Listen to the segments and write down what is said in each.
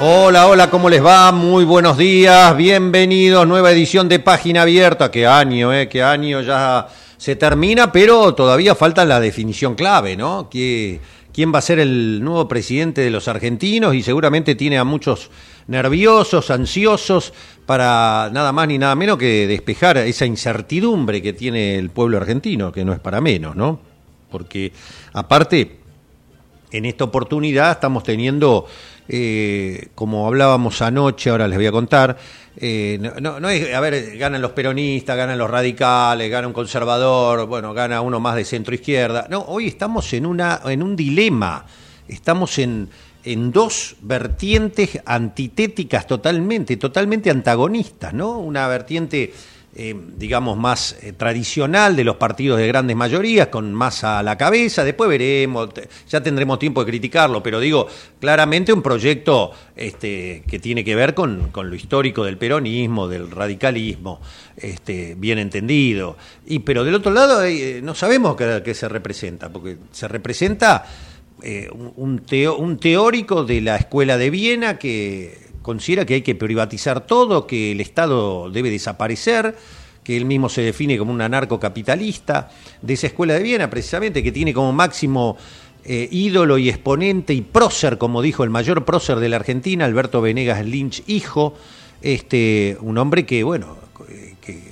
Hola, hola, ¿cómo les va? Muy buenos días, bienvenidos, nueva edición de Página Abierta. Qué año, ¿eh? Qué año ya se termina, pero todavía falta la definición clave, ¿no? ¿Quién va a ser el nuevo presidente de los argentinos? Y seguramente tiene a muchos nerviosos, ansiosos, para nada más ni nada menos que despejar esa incertidumbre que tiene el pueblo argentino, que no es para menos, ¿no? Porque aparte, en esta oportunidad estamos teniendo eh, como hablábamos anoche, ahora les voy a contar, eh, no, es, a ver, ganan los peronistas, ganan los radicales, gana un conservador, bueno, gana uno más de centro izquierda. No, hoy estamos en, una, en un dilema, estamos en, en dos vertientes antitéticas totalmente, totalmente antagonistas, ¿no? Una vertiente eh, digamos, más eh, tradicional de los partidos de grandes mayorías, con más a la cabeza. Después veremos, ya tendremos tiempo de criticarlo, pero digo, claramente un proyecto este, que tiene que ver con, con, lo histórico del peronismo, del radicalismo, este, bien entendido. Y, pero del otro lado, eh, no sabemos qué, se representa, porque se representa un, un teórico de la escuela de Viena que considera que hay que privatizar todo, que el Estado debe desaparecer, que él mismo se define como un anarcocapitalista, de esa escuela de Viena precisamente, que tiene como máximo eh, ídolo y exponente y prócer, como dijo el mayor prócer de la Argentina, Alberto Venegas Lynch, hijo, este, un hombre que, bueno, que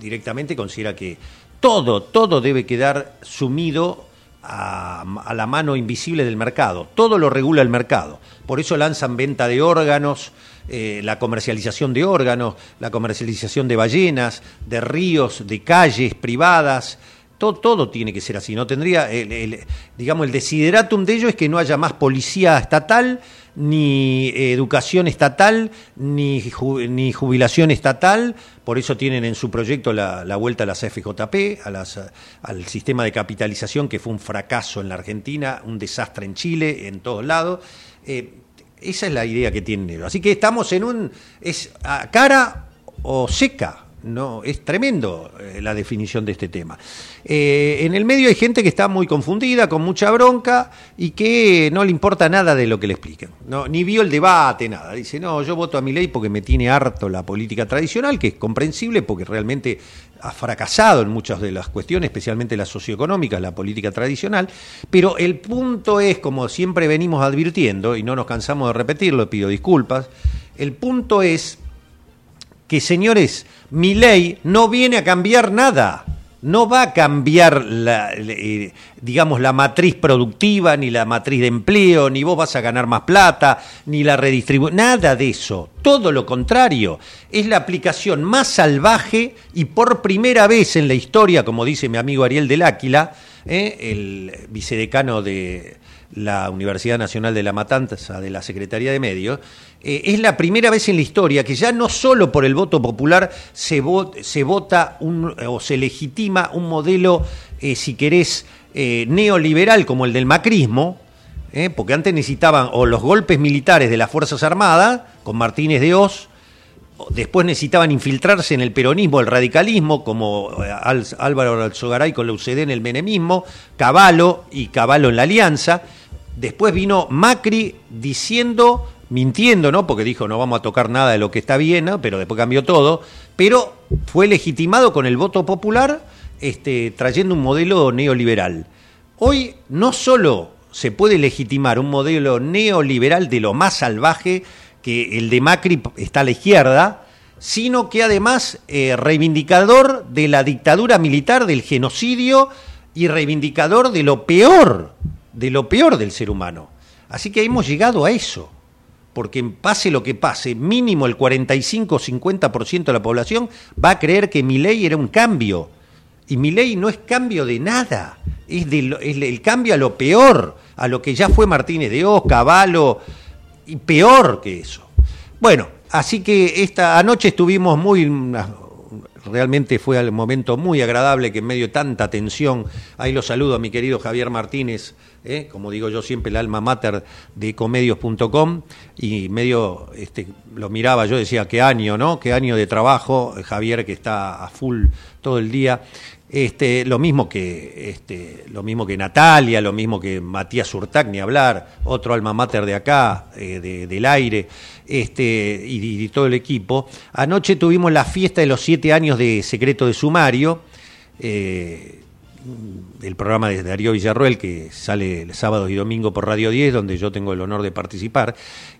directamente considera que todo, todo debe quedar sumido a, la mano invisible del mercado. Todo lo regula el mercado. Por eso lanzan venta de órganos, eh, la comercialización de órganos, la comercialización de ballenas, de ríos, de calles privadas. Todo, todo tiene que ser así. No tendría, digamos, el desideratum de ello es que no haya más policía estatal, ni educación estatal, ni, ni jubilación estatal, por eso tienen en su proyecto la, vuelta a las FJP, a las, al sistema de capitalización que fue un fracaso en la Argentina, un desastre en Chile, en todos lados. Eh, esa es la idea que tienen Así que estamos en un... es a cara o seca no, es tremendo eh, la definición de este tema. Eh, en el medio hay gente que está muy confundida, con mucha bronca y que no le importa nada de lo que le expliquen. No, ni vio el debate, nada. Dice, no, yo voto a mi ley porque me tiene harto la política tradicional, que es comprensible porque realmente ha fracasado en muchas de las cuestiones, especialmente las socioeconómicas, la política tradicional. Pero el punto es, como siempre venimos advirtiendo, y no nos cansamos de repetirlo, pido disculpas, el punto es que, señores, mi ley no viene a cambiar nada. No va a cambiar la, eh, digamos, la matriz productiva, ni la matriz de empleo, ni vos vas a ganar más plata, ni la redistribución, nada de eso. Todo lo contrario. Es la aplicación más salvaje y por primera vez en la historia, como dice mi amigo Ariel del Áquila, eh, el vicedecano de, la Universidad Nacional de La Matanza de la Secretaría de Medios, eh, es la primera vez en la historia que ya no solo por el voto popular se, vota o se legitima un modelo, eh, si querés, eh, neoliberal como el del macrismo, porque antes necesitaban o los golpes militares de las Fuerzas Armadas, con Martínez de Oz, después necesitaban infiltrarse en el peronismo, el radicalismo, como Álvaro Alzogaray con la UCD en el menemismo, Caballo y Caballo en la Alianza. Después vino Macri diciendo mintiendo, ¿no? Porque dijo no vamos a tocar nada de lo que está bien, pero después cambió todo, pero fue legitimado con el voto popular, este, trayendo un modelo neoliberal. Hoy no solo se puede legitimar un modelo neoliberal de lo más salvaje, que el de Macri está a la izquierda, sino que además eh, reivindicador de la dictadura militar, del genocidio y reivindicador de lo peor, de lo peor del ser humano. Así que hemos llegado a eso porque pase lo que pase, mínimo el 45-50% de la población va a creer que mi ley era un cambio. Y mi ley no es cambio de nada, es, el cambio a lo peor, a lo que ya fue Martínez de Oz, Caballo, y peor que eso. Bueno, así que esta anoche estuvimos muy realmente fue el momento muy agradable que en medio de tanta tensión, ahí lo saludo a mi querido Javier Martínez, ¿eh? como digo yo siempre, el alma mater de comedios.com, y medio este, lo miraba, yo decía, qué año, ¿no? Qué año de trabajo, Javier que está a full todo el día. Este, lo mismo que este, lo mismo que Natalia, lo mismo que Matías Urtac, ni hablar, otro alma mater de acá, eh, del aire, este, y, todo el equipo. Anoche tuvimos la fiesta de los siete años de Secreto de Sumario. Eh, el programa de Darío Villarruel, que sale el sábado y domingo por Radio 10, donde yo tengo el honor de participar.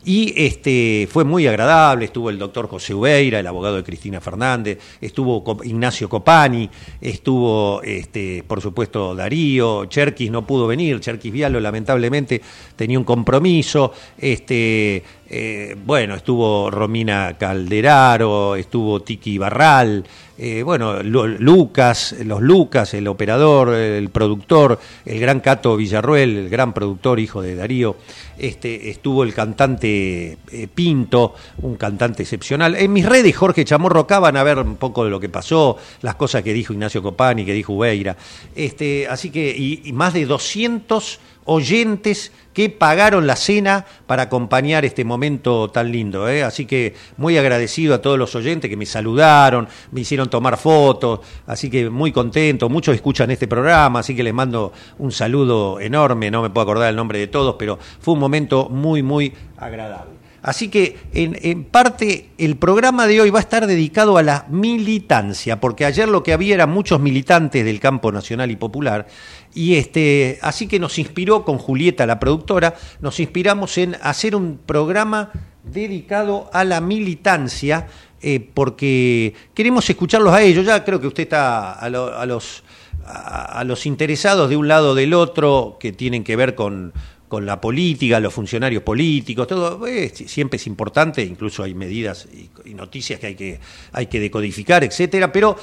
Y este, fue muy agradable, estuvo el doctor José Ubeira, el abogado de Cristina Fernández, estuvo Ignacio Copani, estuvo, este, por supuesto, Darío, Cherkis no pudo venir, Cherkis Vialo lamentablemente tenía un compromiso, este, eh, bueno, estuvo Romina Calderaro, estuvo Tiki Barral, eh, bueno, Lucas, los Lucas, el operador, el productor, el gran Cato Villarruel, el gran productor, hijo de Darío, este, estuvo el cantante eh, Pinto, un cantante excepcional. En mis redes, Jorge Chamorro, acá van a ver un poco de lo que pasó, las cosas que dijo Ignacio Copani, que dijo Ubeira. Este, así que, y, y más de 200 oyentes que pagaron la cena para acompañar este momento tan lindo. ¿eh? Así que muy agradecido a todos los oyentes que me saludaron, me hicieron tomar fotos, así que muy contento. Muchos escuchan este programa, así que les mando un saludo enorme, no me puedo acordar el nombre de todos, pero fue un momento muy, muy agradable. Así que en, parte el programa de hoy va a estar dedicado a la militancia, porque ayer lo que había eran muchos militantes del campo nacional y popular, y este, así que nos inspiró con Julieta, la productora, nos inspiramos en hacer un programa dedicado a la militancia, eh, porque queremos escucharlos a ellos. Ya creo que usted está a, los, a los interesados de un lado o del otro, que tienen que ver con con la política, los funcionarios políticos, todo eh, siempre es importante, incluso hay medidas y, noticias que hay que, hay que decodificar, etcétera, pero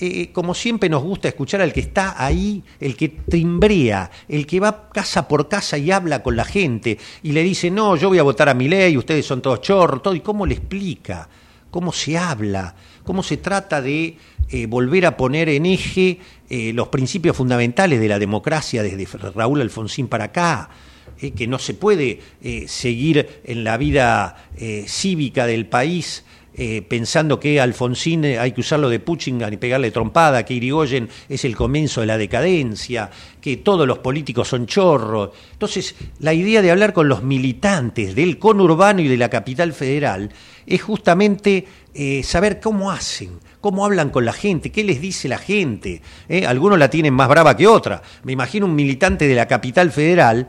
eh, como siempre nos gusta escuchar al que está ahí, el que timbrea, el que va casa por casa y habla con la gente y le dice, no, yo voy a votar a mi ley, ustedes son todos chorros, todo, y cómo le explica, cómo se habla, cómo se trata de eh, volver a poner en eje los principios fundamentales de la democracia desde Raúl Alfonsín para acá. Eh, que no se puede eh, seguir en la vida eh, cívica del país pensando que Alfonsín hay que usarlo de Puchingan y pegarle trompada, que Irigoyen es el comienzo de la decadencia, que todos los políticos son chorros. Entonces, la idea de hablar con los militantes del conurbano y de la capital federal es justamente saber cómo hacen, cómo hablan con la gente, qué les dice la gente. Algunos la tienen más brava que otra. Me imagino un militante de la capital federal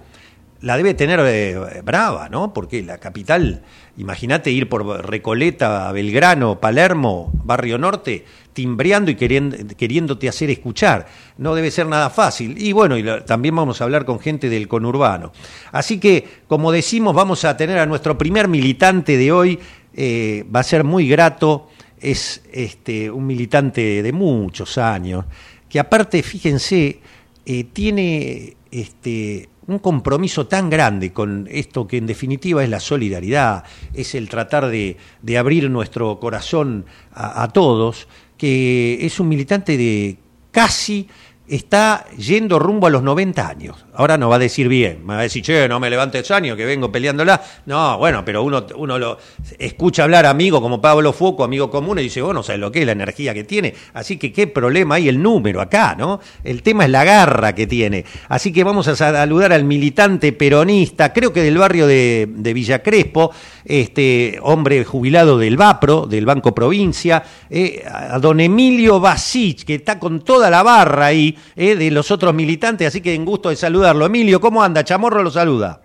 la debe tener eh, brava, ¿no? Porque la capital, imagínate ir por Recoleta, Belgrano, Palermo, Barrio Norte, timbreando y queriéndote hacer escuchar. No debe ser nada fácil. Y bueno, y también vamos a hablar con gente del conurbano. Así que, como decimos, vamos a tener a nuestro primer militante de hoy. Eh, va a ser muy grato. Es este, un militante de muchos años, que aparte, fíjense, eh, tiene este, un compromiso tan grande con esto que en definitiva es la solidaridad, es el tratar de, abrir nuestro corazón a todos, que es un militante de casi está yendo rumbo a los 90 años. Ahora no va a decir bien, me va a decir, che, no me levantes años que vengo peleándola. No, bueno, pero uno, uno lo escucha hablar amigo como Pablo Foco, amigo común, y dice, bueno, sabes lo que es la energía que tiene. Así que qué problema hay el número acá, ¿no? El tema es la garra que tiene. Así que vamos a saludar al militante peronista, creo que del barrio de, de Villa Crespo, este hombre jubilado del Vapro, del Banco Provincia, eh, a don Emilio Basich, que está con toda la barra ahí, eh, de los otros militantes, así que en gusto de saludarlo. Emilio, ¿cómo anda? Chamorro lo saluda.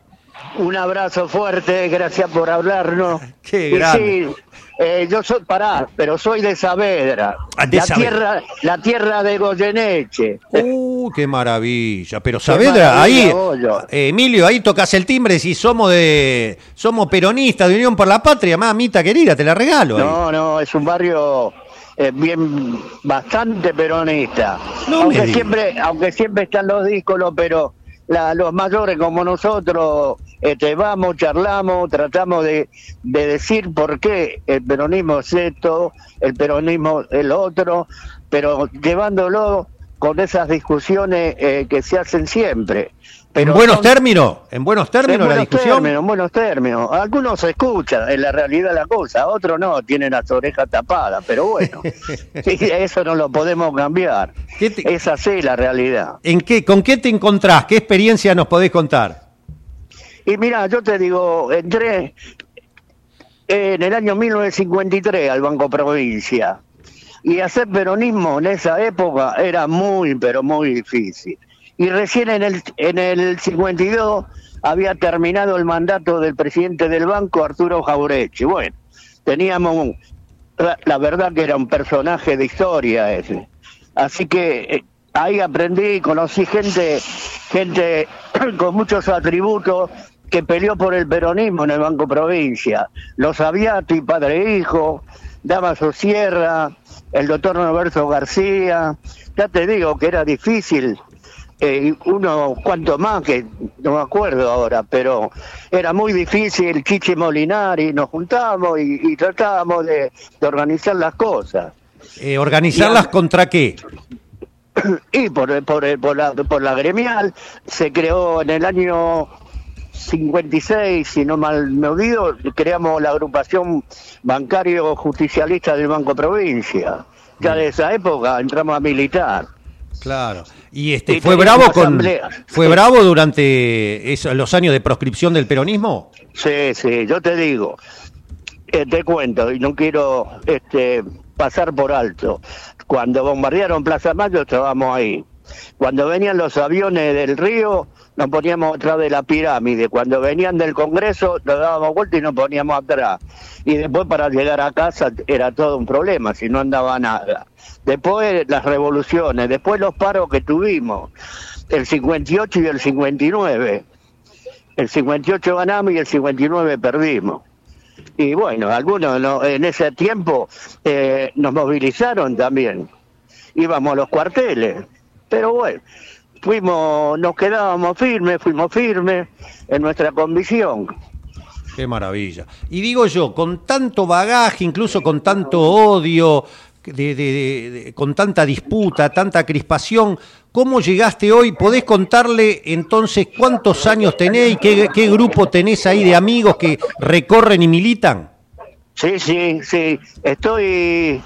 Un abrazo fuerte, gracias por hablarnos. Qué grande. Sí, eh, yo soy, pará, pero soy de Saavedra, Ah, de la, Saavedra. tierra, la tierra de Goyeneche. Uh, qué maravilla. Pero Saavedra, ahí, maravilla, eh, Emilio, ahí tocas el timbre si somos de, somos peronistas de Unión por la Patria, mamita querida, te la regalo. ahí. No, no, es un barrio eh, bien, bastante peronista. No aunque siempre, aunque siempre están los díscolos, pero la- los mayores como nosotros, este, vamos, charlamos, tratamos de, de decir por qué el peronismo es esto, el peronismo es lo otro, pero llevándolo con esas discusiones eh, que se hacen siempre. Pero en buenos son- términos, en buenos términos en la buenos discusión. términos, en buenos términos. Algunos se escuchan, en la realidad la cosa, otros no, tienen las orejas tapadas, pero bueno, eso no lo podemos cambiar. ¿Qué te- Es así la realidad. ¿En qué, ¿Con qué te encontrás? ¿Qué experiencia nos podés contar? Y mira, yo te digo, entré en el año 1953 al Banco Provincia y hacer peronismo en esa época era muy, pero muy difícil. Y recién en el, en el 52 había terminado el mandato del presidente del banco, Arturo Jaurechi. Bueno, teníamos, un- la, verdad que era un personaje de historia ese. Así que eh, ahí aprendí, conocí gente, gente con muchos atributos que peleó por el peronismo en el Banco Provincia. Los Aviati, padre e hijo, Damaso Sierra, el doctor Roberto García. Ya te digo que era difícil. Eh, uno, cuanto más, que no me acuerdo ahora, pero era muy difícil. Chichi Molinari, nos juntábamos y, y tratábamos de, de organizar las cosas. Eh, ¿Organizarlas contra qué? Y por, por, por, la, por la gremial se creó en el año 56, si no mal me olvido, creamos la agrupación bancario justicialista del Banco Provincia. Ya de esa época entramos a militar. Claro. Y este fue bravo con fue Sí. bravo durante esos, los años de proscripción del peronismo. Sí, sí, yo te digo, eh, te cuento, y no quiero este, pasar por alto. Cuando bombardearon Plaza Mayo estábamos ahí. Cuando venían los aviones del río, nos poníamos atrás de la pirámide. Cuando venían del Congreso, nos dábamos vuelta y nos poníamos atrás. Y después para llegar a casa era todo un problema, si no andaba nada. Después las revoluciones, después los paros que tuvimos, el 58 y el 59. El 58 ganamos y el 59 perdimos. Y bueno, algunos no- en ese tiempo eh, nos movilizaron también. Íbamos a los cuarteles. Pero bueno, fuimos, nos quedábamos firmes, fuimos firmes en nuestra convicción. Qué maravilla. Y digo yo, con tanto bagaje, incluso con tanto odio, de- de- de- de- con tanta disputa, tanta crispación, ¿cómo llegaste hoy? ¿Podés contarle entonces cuántos años tenés y qué, qué grupo tenés ahí de amigos que recorren y militan? Sí, sí, sí. Estoy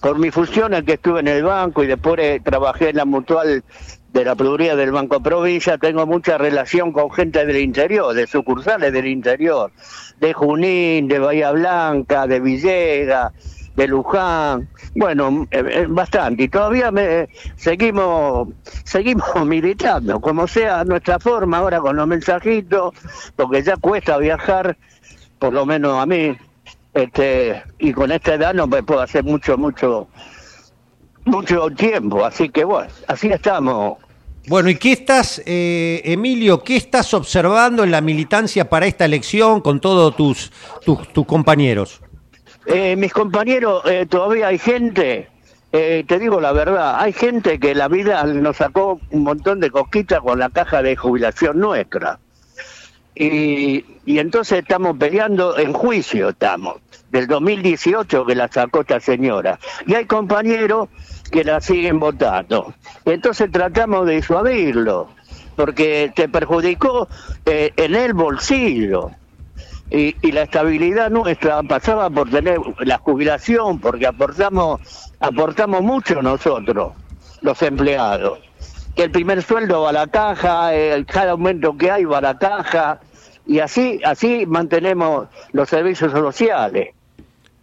por mi función en que estuve en el banco y después eh, trabajé en la mutual de la Pluría del Banco Provincia. Tengo mucha relación con gente del interior, de sucursales del interior, de Junín, de Bahía Blanca, de Villegas, de Luján. Bueno, eh, eh, bastante. Y todavía me, seguimos, seguimos militando, como sea nuestra forma ahora con los mensajitos, porque ya cuesta viajar, por lo menos a mí este y con esta edad no me puedo hacer mucho mucho mucho tiempo así que bueno así estamos Bueno, ¿y qué estás, eh, Emilio, qué estás observando en la militancia para esta elección con todos tus, tus, tus compañeros? Eh, mis compañeros eh, todavía hay gente eh, te digo la verdad, hay gente que la vida nos sacó un montón de cosquitas con la caja de jubilación nuestra. Y, y entonces estamos peleando en juicio, estamos, del 2018 que la sacó esta señora. Y hay compañeros que la siguen votando. Entonces tratamos de disuadirlo, porque te perjudicó eh, en el bolsillo. Y, y, la estabilidad nuestra pasaba por tener la jubilación, porque aportamos, aportamos mucho nosotros, los empleados. Que el primer sueldo va a la caja, el, cada aumento que hay va a la caja, y así, así mantenemos los servicios sociales.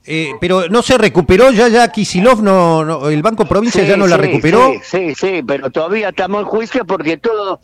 Eh, pero no se recuperó ya, ya Kisilov, no, no el Banco Provincia Sí, ya no la recuperó. Sí, sí, sí, pero todavía estamos en juicio porque todo,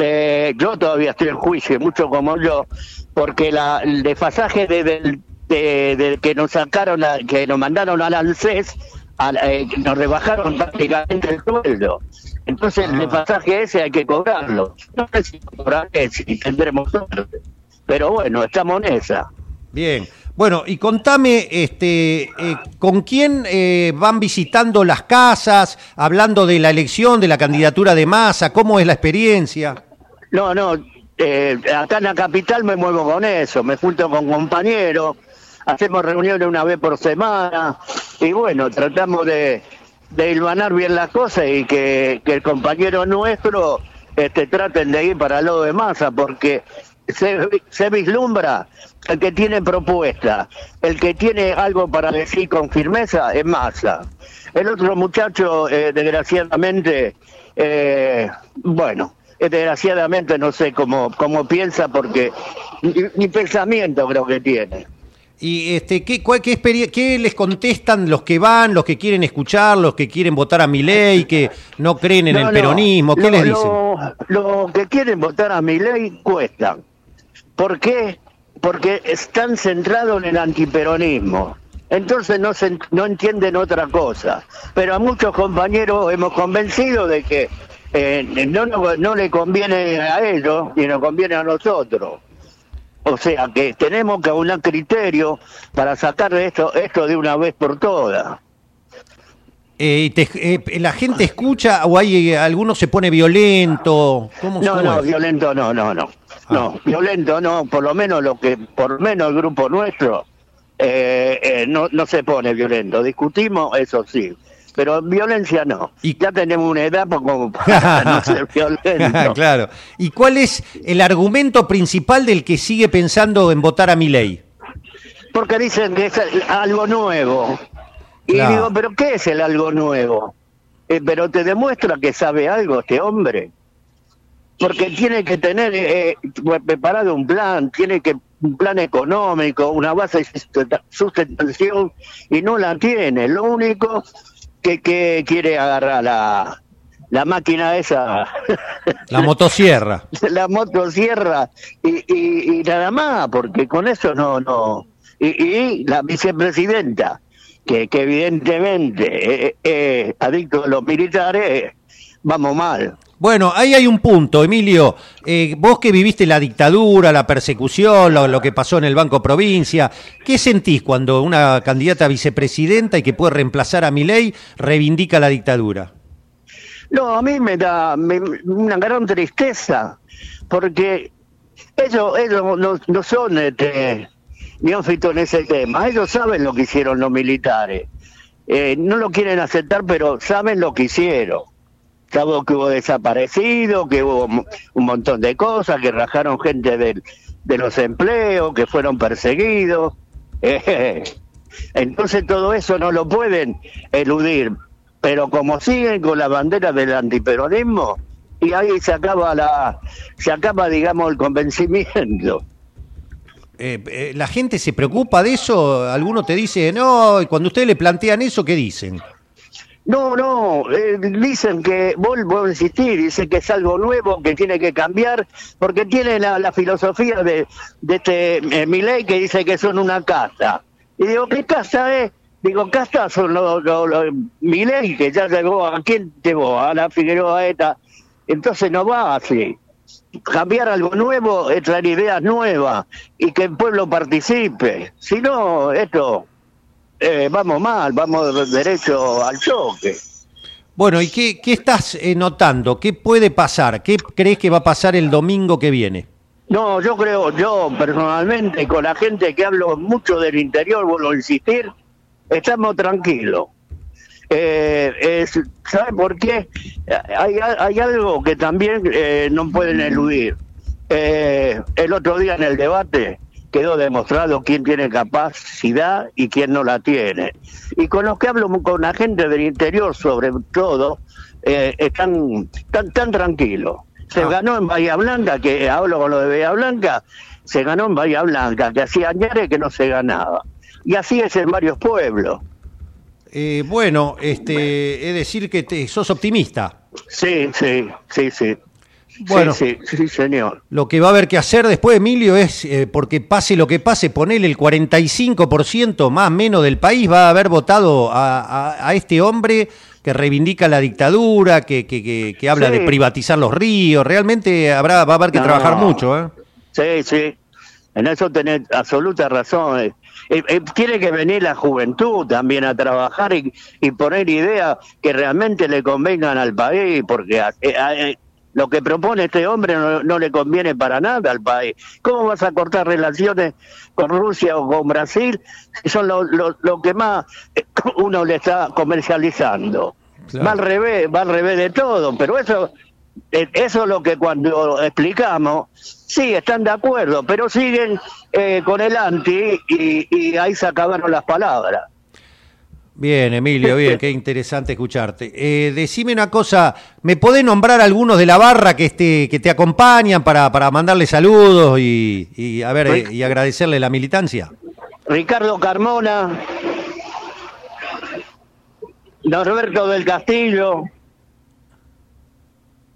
eh, yo todavía estoy en juicio, mucho como yo, porque la, el desfasaje de, del- de- de que nos sacaron, a- que nos mandaron al ANSES, al- eh, nos rebajaron prácticamente el sueldo. Entonces Ah. el desfasaje ese hay que cobrarlo. No sé si cobraré, si tendremos suerte. Pero bueno, estamos en esa. Bien. Bueno, y contame, este, eh, ¿con quién eh, van visitando las casas, hablando de la elección, de la candidatura de masa? ¿Cómo es la experiencia? No, no, eh, acá en la capital me muevo con eso, me junto con compañeros, hacemos reuniones una vez por semana y bueno, tratamos de, de hilvanar bien las cosas y que, que el compañero nuestro este, traten de ir para el lado de masa porque se, se vislumbra el que tiene propuesta, el que tiene algo para decir con firmeza es masa. El otro muchacho, eh, desgraciadamente, eh, bueno, eh, desgraciadamente no sé cómo, cómo piensa porque ni, ni pensamiento creo que tiene. ¿Y este, qué, cuál- qué, qué les contestan los que van, los que quieren escuchar, los que quieren votar a mi ley, que no creen en No, el no, peronismo? ¿Qué lo- les dicen? Lo, lo que quieren votar a mi ley cuestan. ¿Por qué? Porque están centrados en el antiperonismo. Entonces no, se, no entienden otra cosa. Pero a muchos compañeros hemos convencido de que eh, no, no, no le conviene a ellos ni nos conviene a nosotros. O sea que tenemos que aunar criterio para sacar esto, esto de una vez por todas. Eh, te- eh, ¿La gente escucha o hay eh, alguno se pone violento? ¿Cómo, No, cómo no, es? violento no, no, no. Ah. No, violento no, por lo menos lo que, por lo menos el grupo nuestro, eh, eh, no, no se pone violento. Discutimos, eso sí, pero violencia no. Y- Ya tenemos una edad como para no ser violento. claro. ¿Y cuál es el argumento principal del que sigue pensando en votar a mi ley? Porque dicen que es algo nuevo. Y Claro. digo, ¿pero qué es el algo nuevo? Eh, pero te demuestra que sabe algo este hombre. Porque tiene que tener eh, preparado un plan, tiene que un plan económico, una base de sustenta- sustentación, y no la tiene. Lo único que, que quiere agarrar la, la máquina esa, La motosierra. la motosierra y, y, y nada más, porque con eso no, no. Y, y la vicepresidenta, que, que evidentemente es eh, adicto a los militares, vamos mal. Bueno, ahí hay un punto, Emilio. Eh, vos que viviste la dictadura, la persecución, lo, lo que pasó en el Banco Provincia, ¿qué sentís cuando una candidata a vicepresidenta y que puede reemplazar a Milei reivindica la dictadura? No, a mí me da me- una gran tristeza, porque ellos, ellos no, no son este, neófitos en ese tema, ellos saben lo que hicieron los militares. Eh, no lo quieren aceptar, pero saben lo que hicieron. Saben que hubo desaparecidos, que hubo un montón de cosas, que rajaron gente del- de los empleos, que fueron perseguidos. Entonces todo eso no lo pueden eludir. Pero como siguen con la bandera del antiperonismo, y ahí se acaba la, se acaba, digamos, el convencimiento. Eh, eh, ¿La gente se preocupa de eso? ¿Alguno te dice, no, y cuando ustedes le plantean eso, ¿qué dicen? No, no, eh, dicen que, vuelvo a insistir, dicen que es algo nuevo, que tiene que cambiar, porque tiene la, filosofía de, este eh, Milei que dice que son una casa. Y digo, ¿qué casa es? Digo, casa son los, los, los Milei, que ya llegó, ¿a quién llegó? A la Figueroa esta. Entonces no va así. Cambiar algo nuevo es traer ideas nuevas y que el pueblo participe. Si no, esto eh, vamos mal, vamos derecho al choque. Bueno, ¿y qué, qué estás eh, notando? ¿Qué puede pasar? ¿Qué crees que va a pasar el domingo que viene? No, yo creo, yo personalmente, con la gente que hablo mucho del interior, vuelvo a insistir, estamos tranquilos. Eh, es, ¿Sabe por qué? Hay, hay algo que también eh, no pueden eludir. Eh, el otro día en el debate quedó demostrado quién tiene capacidad y quién no la tiene. Y con los que hablo con la gente del interior, sobre todo, eh, están tan, tan tranquilos. Se Ah. ganó en Bahía Blanca, que hablo con lo de Bahía Blanca, se ganó en Bahía Blanca, que hacía años que no se ganaba. Y así es en varios pueblos. Eh, bueno, este, es decir que te, sos optimista. Sí, sí, sí, sí. Bueno. Sí, sí, sí, señor. Lo que va a haber que hacer después, Emilio, es, eh, porque pase lo que pase, ponerle el 45% más menos del país va a haber votado a, a- a este hombre que reivindica la dictadura, que, que, que- que habla Sí. de privatizar los ríos. Realmente habrá, va a haber que No. trabajar mucho. ¿eh? Sí, sí. En eso tenés absoluta razón. Eh, eh, tiene que venir la juventud también a trabajar y, y poner ideas que realmente le convengan al país, porque eh, eh, lo que propone este hombre no, no le conviene para nada al país. ¿Cómo vas a cortar relaciones con Rusia o con Brasil si son lo, lo- lo que más uno le está comercializando? Claro. Va al revés, va al revés de todo, pero eso eso es lo que cuando explicamos, sí, están de acuerdo, pero siguen eh, con el anti y, y ahí se acabaron las palabras. Bien, Emilio, bien, qué interesante escucharte. Eh, decime una cosa, ¿me podés nombrar algunos de la barra que, este, que te acompañan para, para mandarle saludos y, y, a ver, eh, y agradecerle la militancia? Ricardo Carmona, Norberto del Castillo,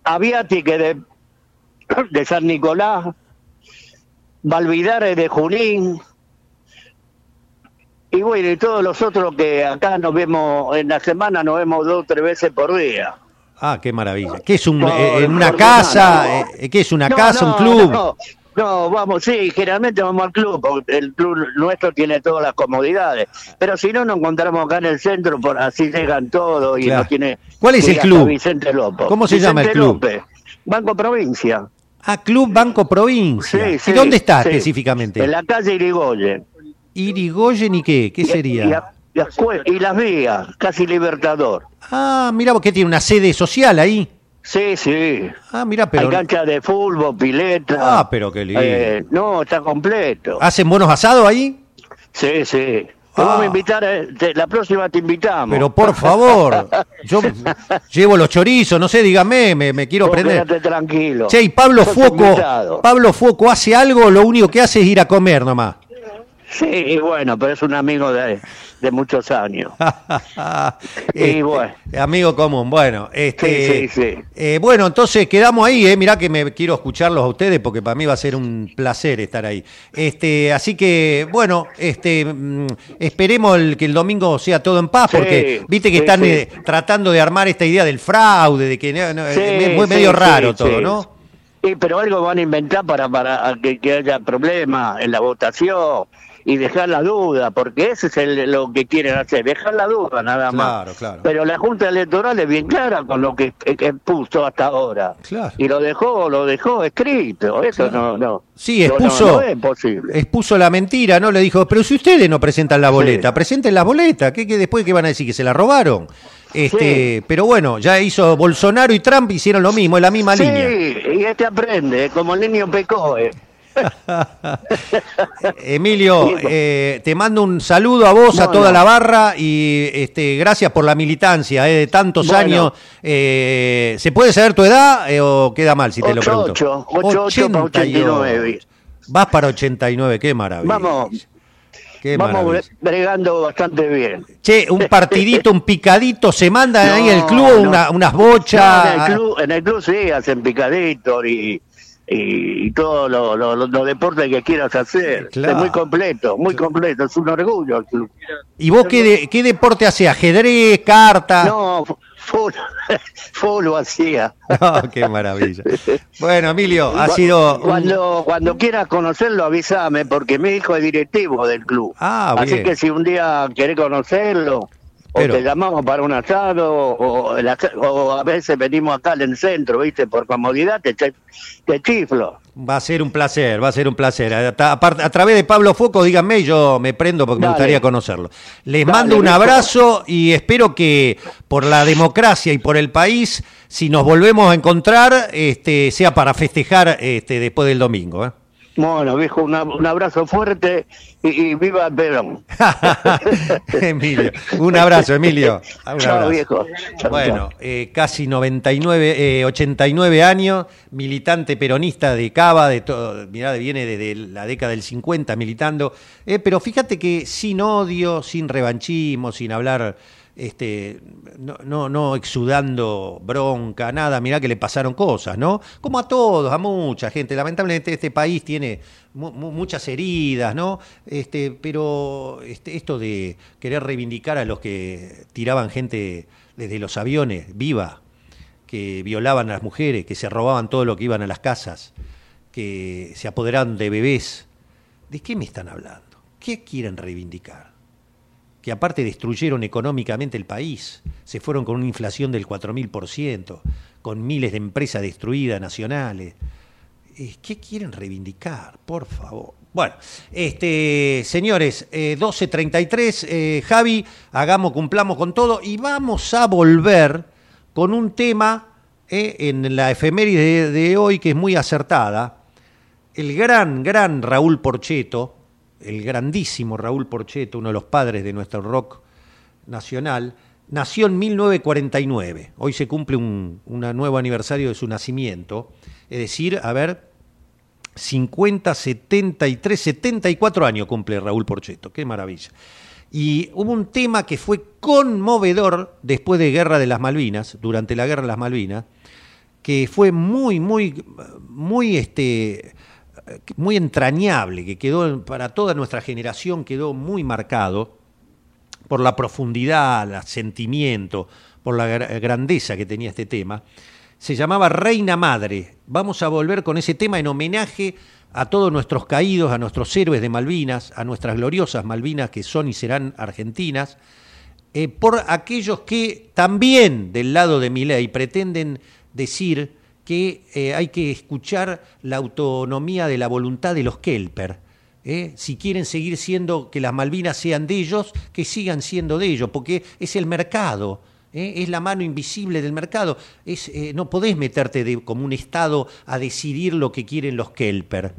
Que de, de San Nicolás, Valvidares de Junín, y bueno, y todos los otros que acá nos vemos, en la semana nos vemos dos o tres veces por día. Ah, qué maravilla. ¿Qué es un, Por- eh, en una semana. casa? eh, ¿Qué es una No, casa, un club? No, vamos, sí, generalmente vamos al club, porque el club nuestro tiene todas las comodidades. Pero si no, nos encontramos acá en el centro, por así llegan todos y Claro. no tiene. ¿Cuál es el club? Vicente López. ¿Cómo se llama el club? López, Banco Provincia. Ah, Club Banco Provincia. Sí, sí, ¿Y dónde está sí. específicamente? En la calle Irigoyen. Irigoyen y qué? ¿Qué Y- sería? Y, a- y las vías, casi Libertador. Ah, mira, que tiene una sede social ahí. Sí, sí. Ah, mira, pero Hay cancha de fútbol, pileta. Ah, pero qué lindo. Eh, no, está completo. ¿hacen buenos asados ahí? Sí, sí. Ah. vamos a invitar, eh, te- la próxima te invitamos. Pero por favor, yo llevo los chorizos, no sé, dígame, me, me quiero Vos prender. tranquilo. Che, y Pablo Sos invitado. Pablo Foco hace algo, lo único que hace es ir a comer nomás. Sí, bueno, pero es un amigo de, de muchos años. Este, bueno. Amigo común, bueno. Este, Sí, sí, sí. eh, bueno, entonces quedamos ahí, eh. mirá que me quiero escucharlos a ustedes porque para mí va a ser un placer estar ahí. Este, así que, bueno, este, mm, esperemos el- que el domingo sea todo en paz porque viste que están eh, tratando de armar esta idea del fraude, de que no, no, Sí, es medio raro todo, ¿no? Sí, pero algo van a inventar para, para que, que haya problemas en la votación y dejar la duda, porque ese es el- lo que quieren hacer, dejar la duda nada más. Claro, claro. Pero la Junta Electoral es bien clara con lo que, que- que puso hasta ahora. Claro. Y lo dejó, lo dejó escrito, eso no, no. Sí, no, expuso, no es posible. expuso la mentira, ¿no? Le dijo, pero si ustedes no presentan la boleta, presenten la boleta, ¿qué, qué después qué van a decir? ¿Que se la robaron? Este, Sí. Pero bueno, ya hizo Bolsonaro y Trump hicieron lo mismo, es la misma sí, línea. y este aprende, como el niño Pecoe. Emilio, eh, te mando un saludo a vos, a toda la barra y este, gracias por la militancia eh, de tantos Bueno. años. Eh, ¿Se puede saber tu edad o queda mal si te lo pregunto? 88, 88 para 89. Vas para 89, qué maravilla. Vamos, Qué vamos maravilla. bre- bregando bastante bien. Che, un partidito, un picadito, se mandan ahí en el club una- unas bochas. en, el club, en el club sí, hacen picadito y, y, y todos los lo, lo- los deportes que quieras hacer. Claro. Es muy completo, muy completo, es un orgullo el club. ¿Y vos qué, de- qué deporte haces? ¿Ajedrez, carta? No, full, full lo hacía. Oh, qué maravilla. Bueno, Emilio, ha sido... Cuando, cuando quieras conocerlo, avísame, porque mi hijo es directivo del club. Ah, Así que si un día querés conocerlo, Pero- o te llamamos para un asado, o, el o a veces venimos acá en el centro, ¿viste? Por comodidad te, te, chiflo. Va a ser un placer, va a ser un placer. A, a- a través de Pablo Foco, díganme y yo me prendo porque me gustaría conocerlo. Les Dale, mando un abrazo y espero que por la democracia y por el país, si nos volvemos a encontrar, este, sea para festejar este, después del domingo. ¿eh? Bueno, viejo, una- un abrazo fuerte y, y viva Perón. Emilio, un abrazo, Emilio. Un Chao, abrazo. viejo. Chao, Bueno, chao. eh, casi 99, eh, 89 años, militante peronista de Cava, de todo, mirá, viene desde la década del 50 militando, eh, pero fíjate que sin odio, sin revanchismo, sin hablar, este, no, no, exudando bronca, nada, mirá que le pasaron cosas, ¿no? Como a todos, a mucha gente, lamentablemente este país tiene mu- mu- muchas heridas, ¿no? Este, pero este, esto de querer reivindicar a los que tiraban gente desde los aviones, viva, que violaban a las mujeres, que se robaban todo lo que iban a las casas, que se apoderaban de bebés. ¿De qué me están hablando? ¿Qué quieren reivindicar? Que aparte destruyeron económicamente el país, se fueron con una inflación del 4.000%, con miles de empresas destruidas nacionales. Eh, ¿Qué quieren reivindicar? Por favor. Bueno, este, señores, eh, 12.33, eh, Javi, hagamos, cumplamos con todo y vamos a volver con un tema eh, en la efeméride de, de hoy que es muy acertada. El gran, gran Raúl Porcheto, el grandísimo Raúl Porcheto, uno de los padres de nuestro rock nacional, nació en 1949. Hoy se cumple un, nuevo aniversario de su nacimiento. Es decir, a ver, 50, 73, 74 años cumple Raúl Porcheto. Qué maravilla. Y hubo un tema que fue conmovedor después de Guerra de las Malvinas, durante la Guerra de las Malvinas, que fue muy, muy, muy, este, muy entrañable, que quedó para toda nuestra generación, quedó muy marcado por la profundidad, el sentimiento, por la gra- grandeza que tenía este tema. Se llamaba Reina Madre. Vamos a volver con ese tema en homenaje a todos nuestros caídos, a nuestros héroes de Malvinas, a nuestras gloriosas Malvinas que son y serán argentinas, eh, por aquellos que también del lado de mi ley pretenden decir que eh, hay que escuchar la autonomía de la voluntad de los Kelper. ¿eh? Si quieren seguir siendo, que las Malvinas sean de ellos, que sigan siendo de ellos, porque es el mercado. ¿eh? Es la mano invisible del mercado. No podés meterte de- como un Estado a decidir lo que quieren los Kelper.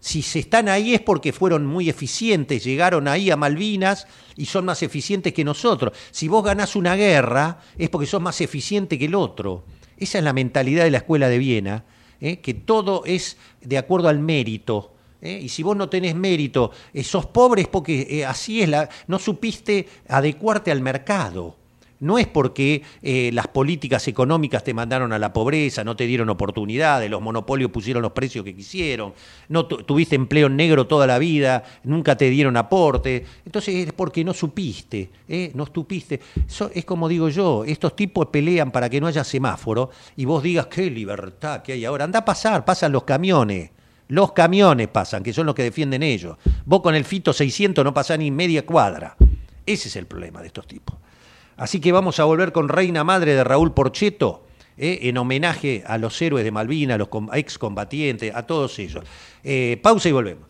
Si se están ahí es porque fueron muy eficientes, llegaron ahí a Malvinas y son más eficientes que nosotros. Si vos ganás una guerra es porque sos más eficiente que el otro. Esa es la mentalidad de la escuela de Viena, ¿eh? que todo es de acuerdo al mérito. ¿eh? Y si vos no tenés mérito, eh, sos pobre porque así es, la, no supiste adecuarte al mercado. No es porque eh, las políticas económicas te mandaron a la pobreza, no te dieron oportunidades, los monopolios pusieron los precios que quisieron, no tu- tuviste empleo en negro toda la vida, nunca te dieron aporte. Entonces es porque no supiste, ¿eh? no supiste. Eso es como digo yo, estos tipos pelean para que no haya semáforo y vos digas qué libertad que hay ahora. Anda a pasar, pasan los camiones. Los camiones pasan, que son los que defienden ellos. Vos con el Fito 600 no pasás ni media cuadra. Ese es el problema de estos tipos. Así que vamos a volver con Reina Madre de Raúl Porcheto, eh, en homenaje a los héroes de Malvinas, a los com- excombatientes, a todos ellos. Eh, pausa y volvemos.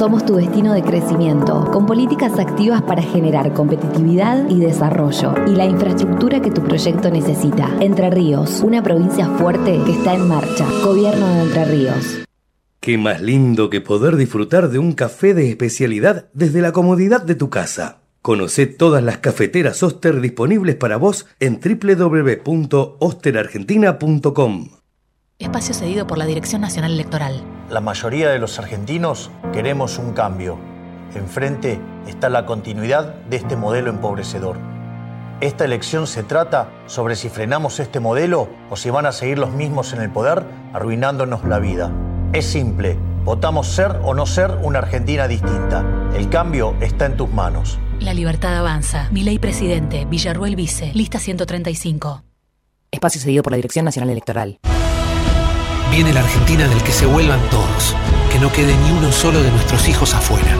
Somos tu destino de crecimiento, con políticas activas para generar competitividad y desarrollo, y la infraestructura que tu proyecto necesita. Entre Ríos, una provincia fuerte que está en marcha. Gobierno de Entre Ríos. Qué más lindo que poder disfrutar de un café de especialidad desde la comodidad de tu casa. Conoce todas las cafeteras Oster disponibles para vos en www.osterargentina.com. Espacio cedido por la Dirección Nacional Electoral. La mayoría de los argentinos queremos un cambio. Enfrente está la continuidad de este modelo empobrecedor. Esta elección se trata sobre si frenamos este modelo o si van a seguir los mismos en el poder arruinándonos la vida. Es simple, votamos ser o no ser una Argentina distinta. El cambio está en tus manos. La libertad avanza. Mi ley presidente, Villarruel Vice, lista 135. Espacio cedido por la Dirección Nacional Electoral. Viene la Argentina del que se vuelvan todos, que no quede ni uno solo de nuestros hijos afuera.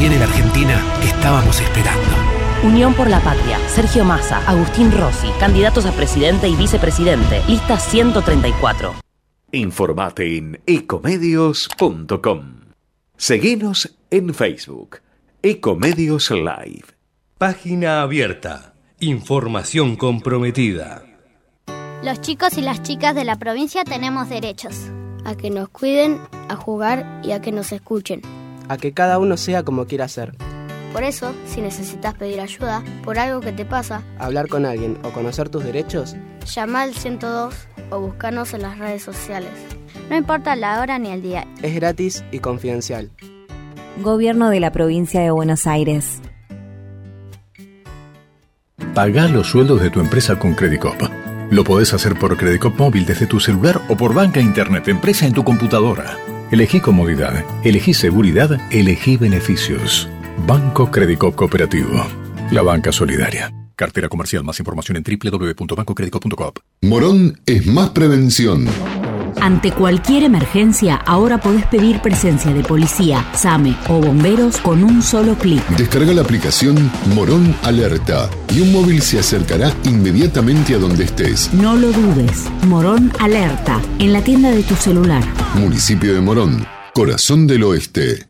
Viene la Argentina que estábamos esperando. Unión por la Patria, Sergio Massa, Agustín Rossi, candidatos a presidente y vicepresidente, lista 134. Informate en ecomedios.com. Seguinos en Facebook, Ecomedios Live. Página abierta. Información comprometida. Los chicos y las chicas de la provincia tenemos derechos. A que nos cuiden, a jugar y a que nos escuchen. A que cada uno sea como quiera ser. Por eso, si necesitas pedir ayuda por algo que te pasa, hablar con alguien o conocer tus derechos, llama al 102 o búscanos en las redes sociales. No importa la hora ni el día. Es gratis y confidencial. Gobierno de la provincia de Buenos Aires. Pagá los sueldos de tu empresa con Credicop. Lo podés hacer por Credicop móvil desde tu celular o por banca internet empresa en tu computadora. Elegí comodidad, elegí seguridad, elegí beneficios. Banco Credicop Cooperativo. La banca solidaria. Cartera comercial. Más información en www.bancocredico.com. Morón es más prevención. Ante cualquier emergencia, ahora podés pedir presencia de policía, SAME o bomberos con un solo clic. Descarga la aplicación Morón Alerta y un móvil se acercará inmediatamente a donde estés. No lo dudes. Morón Alerta, en la tienda de tu celular. Municipio de Morón, corazón del oeste.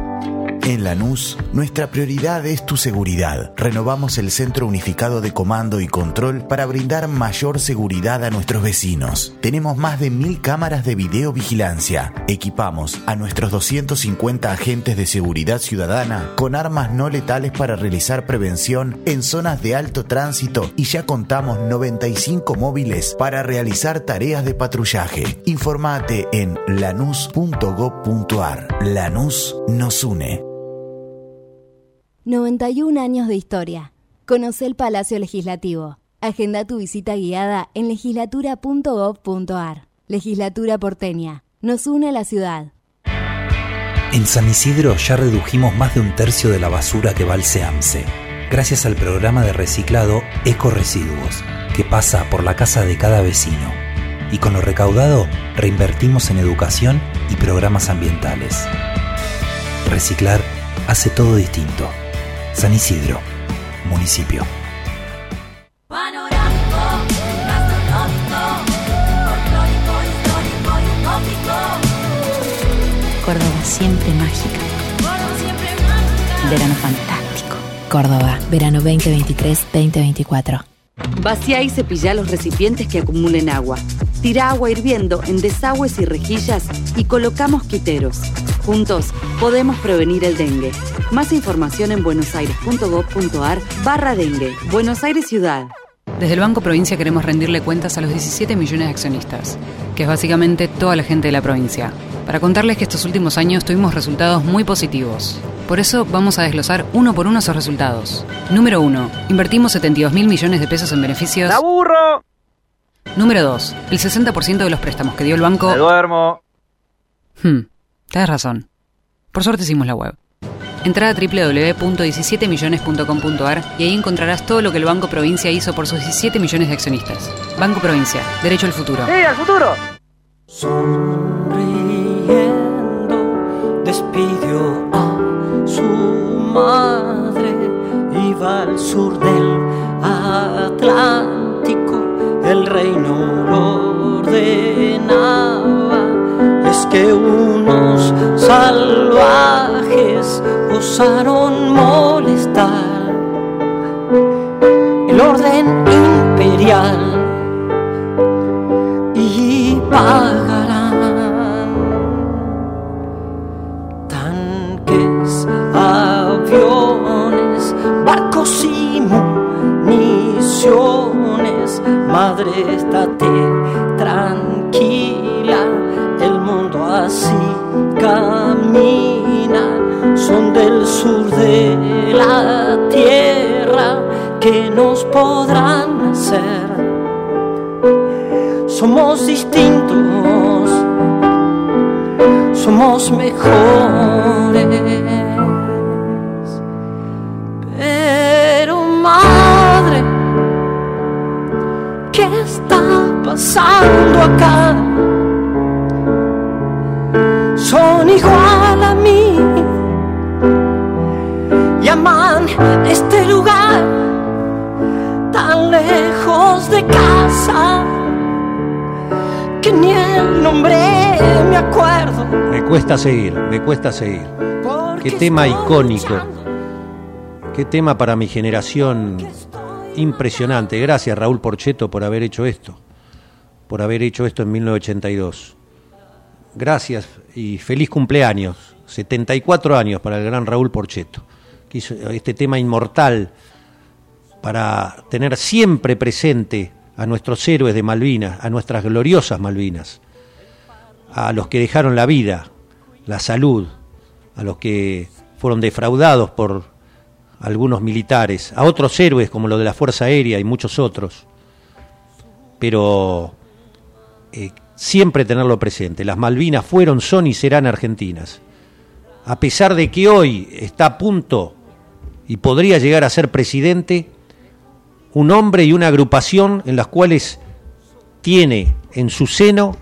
En Lanús, nuestra prioridad es tu seguridad. Renovamos el Centro Unificado de Comando y Control para brindar mayor seguridad a nuestros vecinos. Tenemos más de mil cámaras de videovigilancia. Equipamos a nuestros 250 agentes de seguridad ciudadana con armas no letales para realizar prevención en zonas de alto tránsito y ya contamos 95 móviles para realizar tareas de patrullaje. Informate en lanús.gov.ar. Lanús nos une. 91 años de historia. Conoce el Palacio Legislativo. Agenda tu visita guiada en legislatura.gov.ar. Legislatura porteña. Nos une a la ciudad. En San Isidro ya redujimos más de un tercio de la basura que va al SEAMSE, gracias al programa de reciclado Eco Residuos, que pasa por la casa de cada vecino. Y con lo recaudado, reinvertimos en educación y programas ambientales. Reciclar hace todo distinto. San Isidro, municipio. Córdoba siempre mágica. Verano fantástico. Córdoba, verano 2023-2024. Vacía y cepilla los recipientes que acumulen agua. Tira agua hirviendo en desagües y rejillas y coloca mosquiteros. Juntos podemos prevenir el dengue. Más información en buenosaires.gov.ar barra dengue. Buenos Aires Ciudad. Desde el Banco Provincia queremos rendirle cuentas a los 17 millones de accionistas, que es básicamente toda la gente de la provincia, para contarles que estos últimos años tuvimos resultados muy positivos. Por eso vamos a desglosar uno por uno esos resultados. Número 1. Invertimos 72 mil millones de pesos en beneficios. ¡La burro! Número 2. El 60% de los préstamos que dio el banco. ¡Me duermo! Hmm, tienes razón. Por suerte hicimos la web. Entra a www.17millones.com.ar y ahí encontrarás todo lo que el Banco Provincia hizo por sus 17 millones de accionistas. Banco Provincia, derecho al futuro. ¡Sí, al futuro! Sonriendo, despidió a su madre. Iba al sur del Atlántico el reino lo ordenaba, es que unos salvajes osaron Madre, estate tranquila, el mundo así camina. Son del sur de la tierra que nos podrán hacer somos distintos, somos mejores. Pasando acá? Son igual a mí, llaman este lugar tan lejos de casa que ni el nombre me acuerdo. Me cuesta seguir, me cuesta seguir. Qué tema icónico. Qué tema para mi generación impresionante. Gracias Raúl Porcheto por haber hecho esto. Por haber hecho esto en 1982. Gracias y feliz cumpleaños. 74 años para el gran Raúl Porcheto. Que hizo este tema inmortal para tener siempre presente a nuestros héroes de Malvinas, a nuestras gloriosas Malvinas, a los que dejaron la vida, la salud, a los que fueron defraudados por algunos militares, a otros héroes como los de la Fuerza Aérea y muchos otros. Pero eh, siempre tenerlo presente, las Malvinas fueron, son y serán argentinas. A pesar de que hoy está a punto y podría llegar a ser presidente, un hombre y una agrupación en las cuales tiene en su seno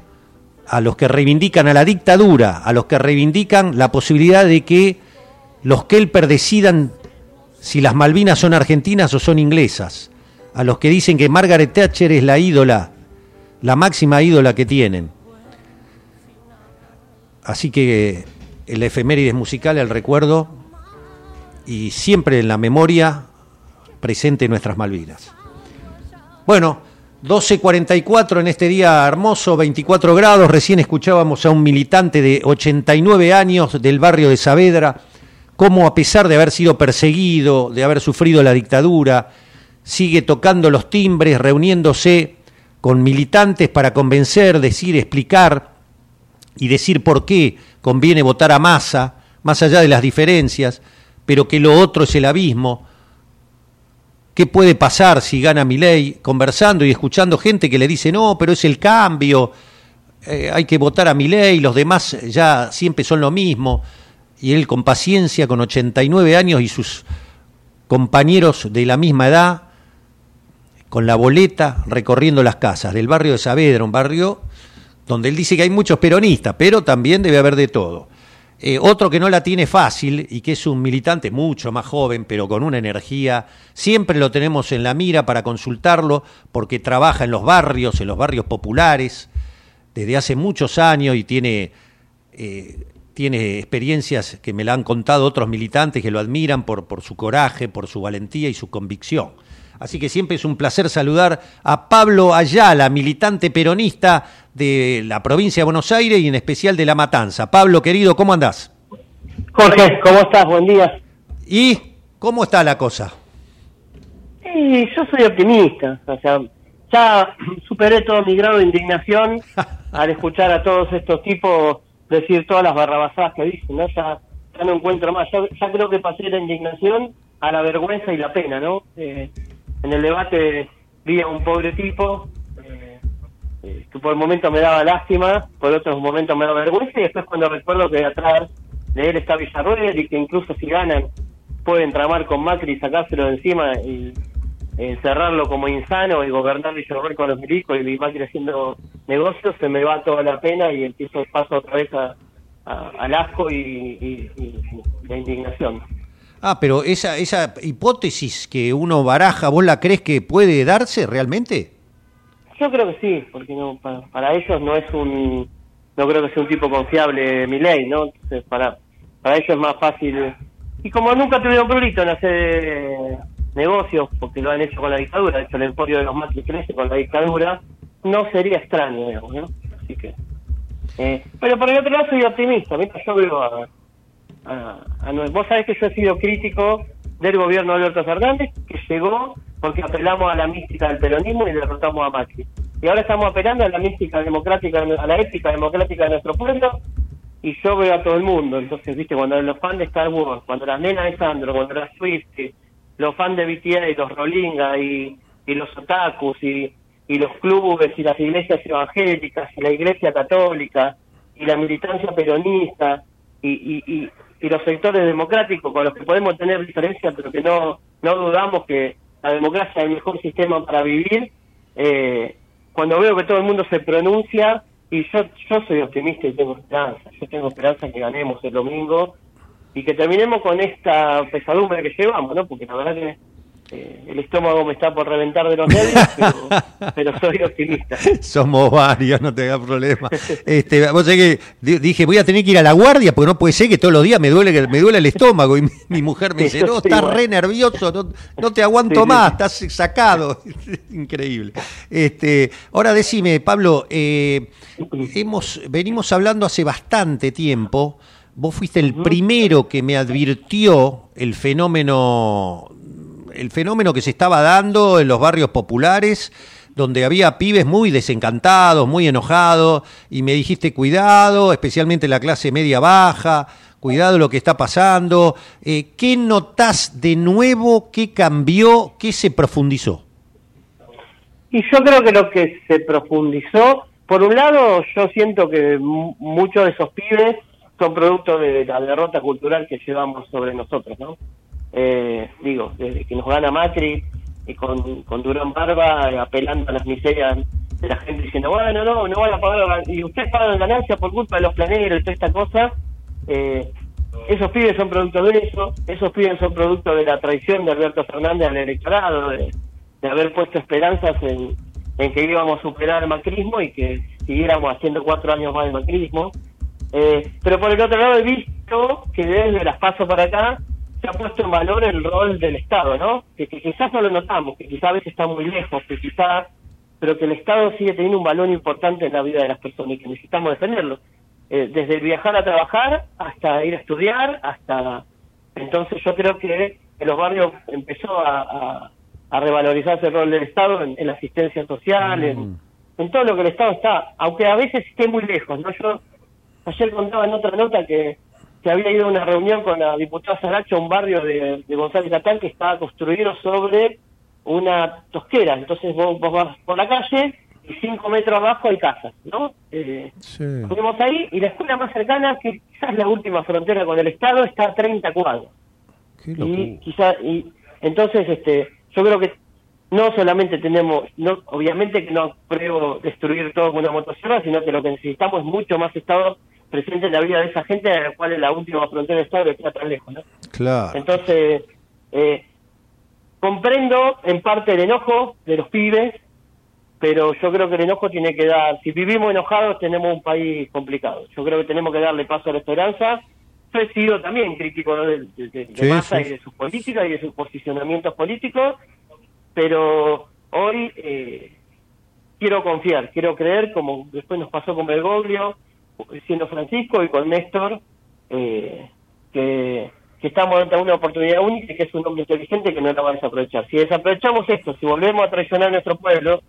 a los que reivindican a la dictadura, a los que reivindican la posibilidad de que los Kelper decidan si las Malvinas son argentinas o son inglesas, a los que dicen que Margaret Thatcher es la ídola, la máxima ídola que tienen. Así que el efemérides musical, el recuerdo y siempre en la memoria presente en nuestras Malvinas. Bueno, 12.44 en este día hermoso, 24 grados, recién escuchábamos a un militante de 89 años del barrio de Saavedra, cómo a pesar de haber sido perseguido, de haber sufrido la dictadura, sigue tocando los timbres, reuniéndose con militantes para convencer, decir, explicar y decir por qué conviene votar a masa, más allá de las diferencias, pero que lo otro es el abismo, qué puede pasar si gana Milei, conversando y escuchando gente que le dice, no, pero es el cambio, eh, hay que votar a Milei, los demás ya siempre son lo mismo, y él con paciencia, con 89 años y sus compañeros de la misma edad, con la boleta, recorriendo las casas del barrio de Saavedra, un barrio donde él dice que hay muchos peronistas, pero también debe haber de todo. Eh, otro que no la tiene fácil y que es un militante mucho más joven, pero con una energía, siempre lo tenemos en la mira para consultarlo, porque trabaja en los barrios, en los barrios populares, desde hace muchos años y tiene, eh, tiene experiencias que me la han contado otros militantes que lo admiran por, por su coraje, por su valentía y su convicción. Así que siempre es un placer saludar a Pablo Ayala, militante peronista de la provincia de Buenos Aires y en especial de La Matanza. Pablo, querido, ¿cómo andás? Jorge, ¿cómo estás? Buen día. ¿Y cómo está la cosa? Sí, yo soy optimista. O sea, ya superé todo mi grado de indignación al escuchar a todos estos tipos decir todas las barrabasadas que dicen, ¿no? Ya, ya no encuentro más. Ya, ya creo que pasé la indignación a la vergüenza y la pena, ¿no? Eh, en el debate vi a un pobre tipo eh, eh, que por el momento me daba lástima, por otros momentos me daba vergüenza y después cuando recuerdo que atrás de él está Villarruel y que incluso si ganan pueden tramar con Macri y sacárselo de encima y encerrarlo como insano y gobernar Villarruel con los milicos y Macri haciendo negocios, se me va toda la pena y empiezo paso otra vez a, a- al asco y, y- y la indignación. Ah, pero esa, esa hipótesis que uno baraja, ¿vos la crees que puede darse realmente? Yo creo que sí, porque no, para, para ellos no es un, no creo que sea un tipo confiable mi ley, ¿no? Entonces para, para ellos es más fácil. Y como nunca tuvieron prurito en hacer eh, negocios, porque lo han hecho con la dictadura, de hecho el emporio de los Macri crece con la dictadura, no sería extraño, digamos, ¿no? Así que... Eh, pero por el otro lado soy optimista, mientras yo veo a, a, a Vos sabés que yo he sido crítico del gobierno de Alberto Fernández, que llegó porque apelamos a la mística del peronismo y derrotamos a Macri. Y ahora estamos apelando a la mística democrática, a la ética democrática de nuestro pueblo, y yo veo a todo el mundo. Entonces, viste, cuando los fans de Star Wars, cuando las nenas de Sandro, cuando las Swift, los fans de BTS, los Rolinga y, y los otakus y, y los clubes y las iglesias evangélicas y la iglesia católica y la militancia peronista y, y, y, y los sectores democráticos con los que podemos tener diferencias, pero que no, no dudamos que la democracia es el mejor sistema para vivir, eh, cuando veo que todo el mundo se pronuncia, y yo, yo soy optimista y tengo esperanza, yo tengo esperanza que ganemos el domingo y que terminemos con esta pesadumbre que llevamos, ¿no? Porque la verdad que eh, el estómago me está por reventar de los nervios, pero, pero soy optimista. Somos varios, no te hagas problema. Este, vos sabés que di- dije, voy a tener que ir a la guardia porque no puede ser que todos los días me duele me duele el estómago. Y mi, mi mujer me dice, no, estás re nervioso, no, no te aguanto sí, más, sí. estás sacado. Increíble. Este, ahora decime, Pablo, eh, hemos, venimos hablando hace bastante tiempo. Vos fuiste el primero que me advirtió el fenómeno el fenómeno que se estaba dando en los barrios populares, donde había pibes muy desencantados, muy enojados, y me dijiste cuidado, especialmente la clase media baja, cuidado lo que está pasando. Eh, ¿Qué notás de nuevo? ¿Qué cambió? ¿Qué se profundizó? Y yo creo que lo que se profundizó, por un lado, yo siento que mu- muchos de esos pibes son producto de la derrota cultural que llevamos sobre nosotros, ¿no? Eh, digo, desde que nos gana Macri y con, con Durán Barba eh, apelando a las miserias de la gente diciendo, bueno, no, no van a pagar, y ustedes pagan ganancias por culpa de los planeros y toda esta cosa, eh, esos pibes son producto de eso, esos pibes son producto de la traición de Alberto Fernández al electorado, de, de haber puesto esperanzas en, en que íbamos a superar el macrismo y que siguiéramos haciendo cuatro años más de macrismo. Eh, pero por el otro lado he visto que desde las pasos para acá se ha puesto en valor el rol del Estado, ¿no? Que, que quizás no lo notamos, que quizás a veces está muy lejos, que quizás, pero que el Estado sigue teniendo un valor importante en la vida de las personas y que necesitamos defenderlo. Eh, desde el viajar a trabajar hasta ir a estudiar, hasta... Entonces yo creo que en los barrios empezó a, a, a revalorizarse el rol del Estado en, en la asistencia social, en, en todo lo que el Estado está, aunque a veces esté muy lejos, ¿no? Yo ayer contaba en otra nota que, que había ido a una reunión con la diputada Saracho a un barrio de, de González Catán que estaba construido sobre una tosquera. Entonces vos, vos vas por la calle y cinco metros abajo hay casas, ¿no? Eh, Fuimos ahí y la escuela más cercana, que quizás la última frontera con el Estado, está a 30 cuadros. Y quizás, y entonces, este, yo creo que no solamente tenemos, no, obviamente que no pruebo destruir todo con una motosierra, sino que lo que necesitamos es mucho más Estado presente en la vida de esa gente, a la cual es la última frontera del Estado que está tan lejos, ¿no? Claro. Entonces, eh, comprendo en parte el enojo de los pibes, pero yo creo que el enojo tiene que dar, si vivimos enojados tenemos un país complicado. Yo creo que tenemos que darle paso a la esperanza. Yo he sido también crítico de, de, de Sí, Massa sí. y de sus políticas y de sus posicionamientos políticos, pero hoy eh, quiero confiar, quiero creer, como después nos pasó con Bergoglio, siendo Francisco y con Néstor, eh, que, estamos ante una oportunidad única y que es un hombre inteligente que no la va a desaprovechar. Si desaprovechamos esto, si volvemos a traicionar a nuestro pueblo,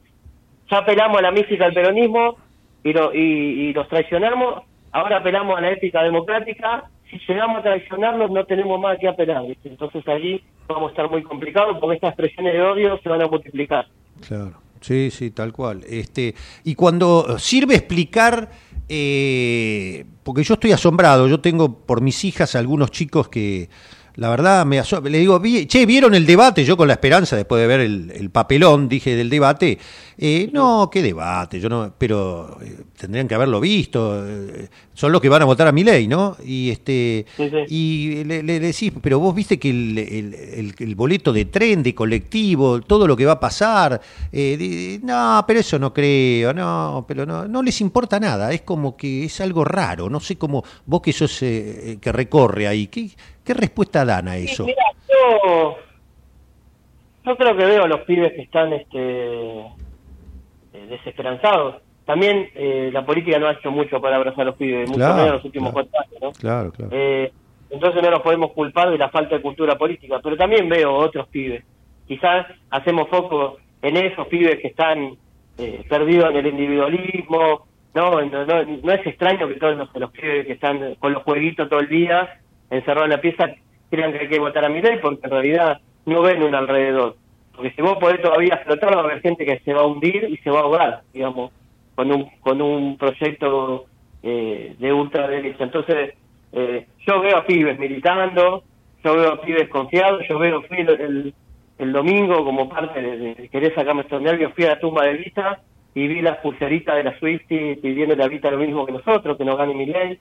ya apelamos a la mística del peronismo y, lo, y, y los traicionamos, ahora apelamos a la ética democrática, si llegamos a traicionarlos no tenemos más que apelar, entonces allí vamos a estar muy complicados porque estas expresiones de odio se van a multiplicar. Claro. Sí, sí, tal cual. Este, y cuando sirve explicar, eh, porque yo estoy asombrado, yo tengo por mis hijas algunos chicos que la verdad me aso- le digo, "Vi- che, ¿vieron el debate? Yo con la esperanza, después de ver el, el papelón, dije del debate, eh, no, qué debate, yo no, pero eh, tendrían que haberlo visto, eh, son los que van a votar a mi ley, ¿no? Y este y le, le decís, pero vos viste que el, el- el- el boleto de tren, de colectivo, todo lo que va a pasar, eh, di- no, pero eso no creo, no, pero no, no les importa nada, es como que es algo raro, no sé cómo, vos que sos que recorre ahí, ¿qué, qué respuesta dan a eso? Mira, yo, yo creo que veo a los pibes que están este, eh, desesperanzados. También eh, la política no ha hecho mucho para abrazar a los pibes, mucho Claro, menos en los últimos claro. cuatro años, ¿no? Claro, claro. Eh, entonces no nos podemos culpar de la falta de cultura política, pero también veo otros pibes. Quizás hacemos foco en esos pibes que están eh, perdidos en el individualismo. No, no, no, no es extraño que todos los, los pibes que están con los jueguitos todo el día, encerrados en la pieza, crean que hay que votar a mi ley porque en realidad no ven un alrededor. Porque si vos podés todavía flotar, va a haber gente que se va a hundir y se va a ahogar, digamos, con un, con un proyecto eh, de ultraderecha. Entonces, eh, yo veo a pibes militando, yo veo a pibes confiados, yo veo, fui el, el, domingo como parte de, de querer sacarme estos nervios, fui a la tumba de Vita y vi las pulseritas de la Swifty pidiéndole a Vita lo mismo que nosotros, que nos gane mi ley.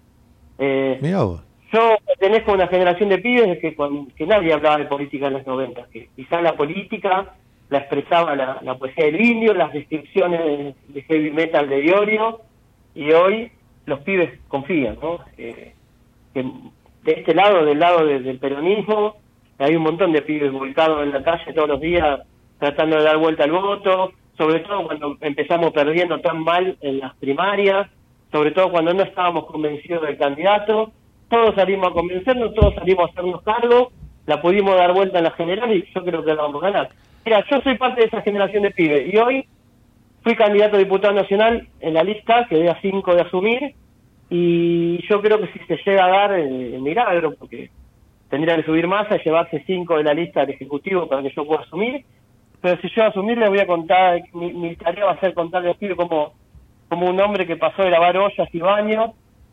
Eh, vos. Yo pertenezco a una generación de pibes que, que nadie hablaba de política en los 90, que quizás la política la expresaba la, poesía del indio, las descripciones de heavy metal de Iorio, y hoy los pibes confían, ¿no? Eh, que de este lado, del lado de- del peronismo, hay un montón de pibes volcados en la calle todos los días tratando de dar vuelta al voto, sobre todo cuando empezamos perdiendo tan mal en las primarias, sobre todo cuando no estábamos convencidos del candidato, todos salimos a convencernos, todos salimos a hacernos cargo, la pudimos dar vuelta en la general y yo creo que la vamos a ganar. Mira, yo soy parte de esa generación de pibes y hoy fui candidato a diputado nacional en la lista, quedé a cinco de asumir y yo creo que si se llega a dar eh, el milagro, porque tendría que subir más a llevarse cinco de la lista del Ejecutivo para que yo pueda asumir, pero si yo asumir les voy a contar, mi, tarea va a ser contarle a los pibes como, como un hombre que pasó de lavar ollas y baños,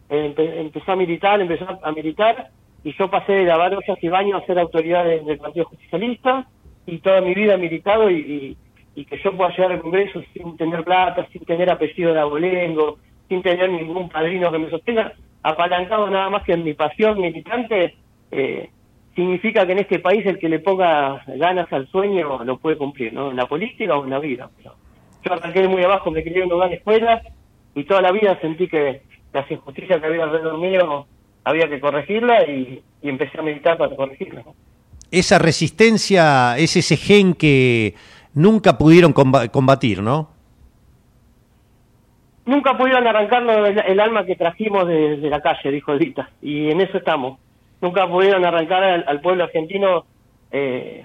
empe- empezó a militar, empezó a militar, y yo pasé de lavar ollas y baños a ser autoridad de- del Partido Justicialista, y toda mi vida he militado y, que yo pueda llegar al Congreso sin tener plata, sin tener apellido de abolengo, sin tener ningún padrino que me sostenga, apalancado nada más que en mi pasión militante, eh, significa que en este país el que le ponga ganas al sueño lo puede cumplir, ¿no? En la política o en la vida. Pero yo arranqué muy abajo, me crié en una gran escuela y toda la vida sentí que las injusticias que había alrededor mío había que corregirla y, y empecé a militar para corregirla. Esa resistencia es ese gen que nunca pudieron comba- combatir, ¿no? Nunca pudieron arrancarnos el, el alma que trajimos de, de la calle, dijo Edita, y en eso estamos. Nunca pudieron arrancar al, al pueblo argentino eh,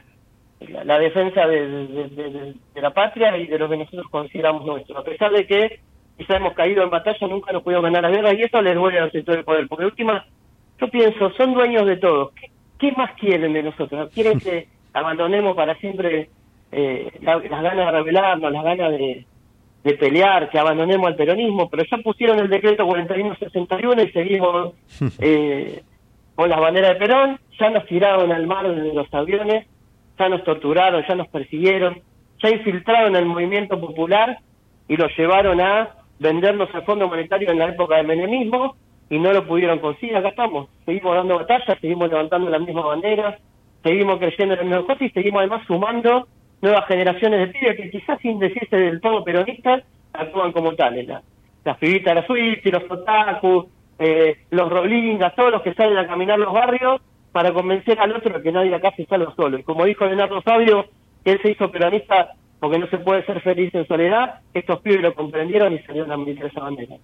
la, la defensa de, de- de- de- de la patria y de lo que nosotros consideramos nuestro. A pesar de que quizá hemos caído en batalla, nunca nos pudimos ganar la guerra y eso les duele al sector del poder. Porque última, yo pienso, son dueños de todo. ¿Qué, qué más quieren de nosotros? ¿Quieren que abandonemos para siempre eh, la- las ganas de rebelarnos, las ganas de, de pelear, que abandonemos al peronismo? Pero ya pusieron el decreto 4161 y seguimos eh, con las banderas de Perón, ya nos tiraron al mar de los aviones, ya nos torturaron, ya nos persiguieron, ya infiltraron el movimiento popular y lo llevaron a vendernos al Fondo Monetario en la época del menemismo y no lo pudieron conseguir. Acá estamos, seguimos dando batallas, seguimos levantando las mismas banderas, seguimos creyendo en las mismas cosas y seguimos además sumando nuevas generaciones de pibes que quizás sin decirse del todo peronistas actúan como tales. La- las pibitas de la Swift, los otaku, eh, los rolingas, todos los que salen a caminar los barrios para convencer al otro de que nadie acá se salva solo. Y como dijo Leonardo Fabio, él se hizo peronista porque no se puede ser feliz en soledad, estos pibes lo comprendieron y salieron a militar esa bandera.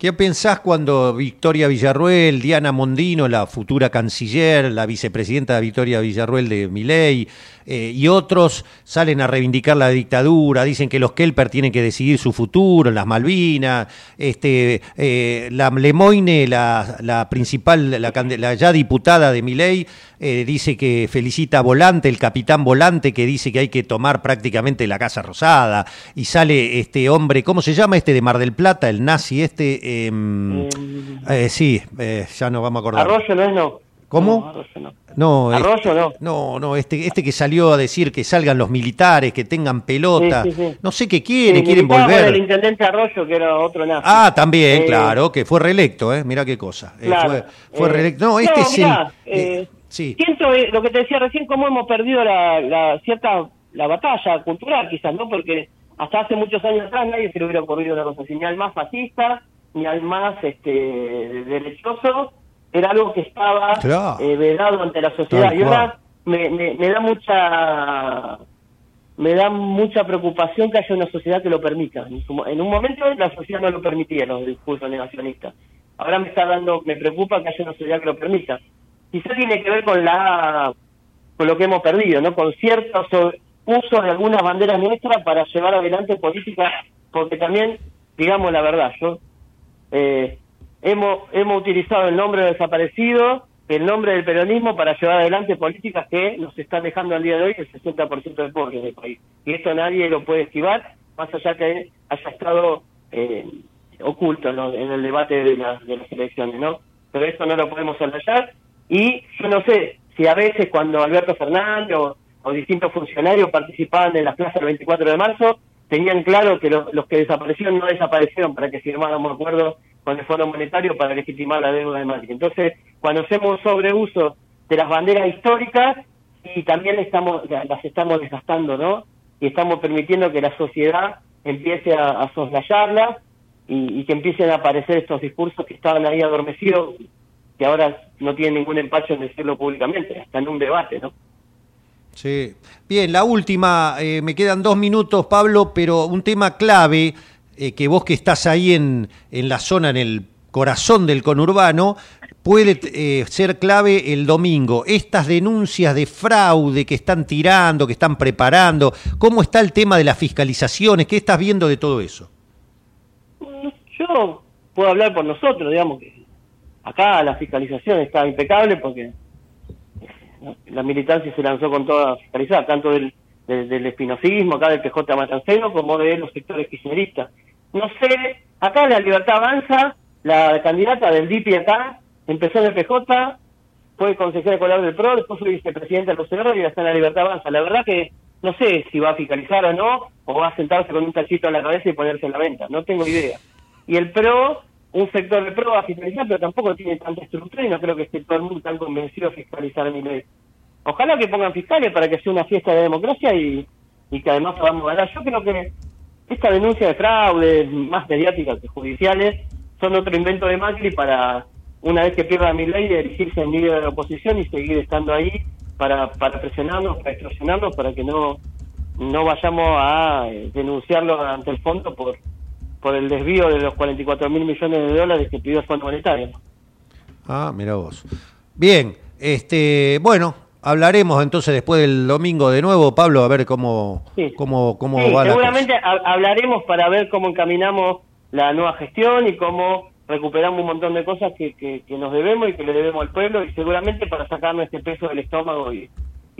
¿Qué pensás cuando Victoria Villarruel, Diana Mondino, la futura canciller, la vicepresidenta de Victoria Villarruel de Miley eh, y otros salen a reivindicar la dictadura, dicen que los Kelper tienen que decidir su futuro en las Malvinas, este, eh, la Lemoine, la, la principal, la, la ya diputada de Miley, eh, dice que felicita a Volante, el capitán Volante, que dice que hay que tomar prácticamente la Casa Rosada, y sale este hombre, ¿cómo se llama este de Mar del Plata, el nazi este? Em, eh, sí, eh, ya no vamos a acordar. Arroyo no es no. ¿Cómo? No, Arroyo no. No, Arroyo este, no. no, no, este, este que salió a decir que salgan los militares, que tengan pelota. Sí, sí, sí. No sé qué quiere, quieren volver. el intendente Arroyo, que era otro nazi. Ah, también, Eh, claro, que fue reelecto, ¿eh? Mira qué cosa. Eh, fue fue Eh, reelecto. No, este es mirá, el. eh, sí. Siento eh, lo que te decía recién, cómo hemos perdido la, la cierta la batalla cultural, quizás, ¿no? Porque hasta hace muchos años atrás nadie se le hubiera ocurrido una cosa así, ni al más fascista, ni al más este derechoso. Era algo que estaba Claro. eh, vedado ante la sociedad. Y ahora me, me, me da mucha me da mucha preocupación que haya una sociedad que lo permita. En, su mo- en un momento la sociedad no lo permitía, los discursos negacionistas. Ahora me está dando, me preocupa que haya una sociedad que lo permita. Quizá tiene que ver con la con lo que hemos perdido, ¿no? Con cierto so- uso de algunas banderas nuestras para llevar adelante políticas, porque también, digamos la verdad, yo eh, hemos hemos utilizado el nombre del desaparecido, el nombre del peronismo para llevar adelante políticas que nos están dejando al día de hoy el 60% de pobres del país. Y esto nadie lo puede esquivar, más allá que haya estado eh, oculto ¿no? en el debate de, las de las elecciones, ¿no? Pero esto no lo podemos soslayar y yo no sé si a veces cuando Alberto Fernández o, distintos funcionarios participaban en las plazas del 24 de marzo, tenían claro que lo- los que desaparecieron no desaparecieron para que firmáramos acuerdos con el Fondo Monetario para legitimar la deuda de Macri. Entonces, cuando hacemos sobreuso de las banderas históricas y también estamos la- las estamos desgastando, ¿no? Y estamos permitiendo que la sociedad empiece a, a soslayarlas y, y que empiecen a aparecer estos discursos que estaban ahí adormecidos, que ahora no tienen ningún empacho en decirlo públicamente, hasta en un debate, ¿no? Sí. Bien, la última, eh, me quedan dos minutos, Pablo, pero un tema clave, eh, que vos que estás ahí en, en la zona, en el corazón del conurbano, puede eh, ser clave el domingo. Estas denuncias de fraude que están tirando, que están preparando, ¿cómo está el tema de las fiscalizaciones? ¿Qué estás viendo de todo eso? Yo puedo hablar por nosotros, digamos que acá la fiscalización está impecable porque. La militancia se lanzó con toda fiscalizada, tanto del, del, del espinosismo, acá del PJ Matanceno, como de los sectores kirchneristas. No sé, acá la libertad avanza, la candidata del DIPI acá empezó en el PJ, fue consejera escolar del PRO, después fue vicepresidenta de los CR y está en la libertad avanza. La verdad que no sé si va a fiscalizar o no, o va a sentarse con un tachito en la cabeza y ponerse en la venta, no tengo idea. Y el PRO, un sector del PRO va a fiscalizar, pero tampoco tiene tanta estructura y no creo que esté todo el mundo tan convencido de fiscalizar a mi ley. Ojalá que pongan fiscales para que sea una fiesta de democracia y, y que además podamos ganar. Yo creo que esta denuncia de fraude, más mediáticas que judiciales, son otro invento de Macri para, una vez que pierda mi ley, dirigirse en líder de la oposición y seguir estando ahí para, para presionarnos, para extorsionarnos, para que no, no vayamos a eh, denunciarlo ante el fondo por, por el desvío de los 44 mil millones de dólares que pidió el Fondo Monetario. Ah, mira vos. Bien, este, bueno, hablaremos entonces después del domingo de nuevo, Pablo, a ver cómo, Sí. cómo, cómo Sí, va la cosa. seguramente ha- hablaremos para ver cómo encaminamos la nueva gestión y cómo recuperamos un montón de cosas que, que, que nos debemos y que le debemos al pueblo y seguramente para sacarnos este peso del estómago y,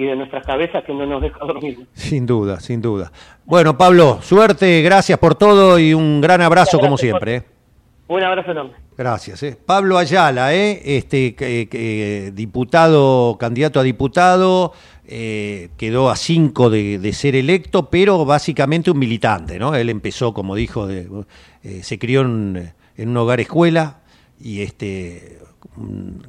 y de nuestras cabezas que no nos deja dormir. Sin duda, sin duda. Bueno, Pablo, suerte, gracias por todo y un gran abrazo como Gracias siempre. ¿eh? Un abrazo enorme. Gracias. ¿eh? Pablo Ayala, ¿eh? este diputado, candidato a diputado, eh, quedó a cinco de, de ser electo, pero básicamente un militante, ¿no? Él empezó, como dijo, de- se crió en, en un hogar escuela y este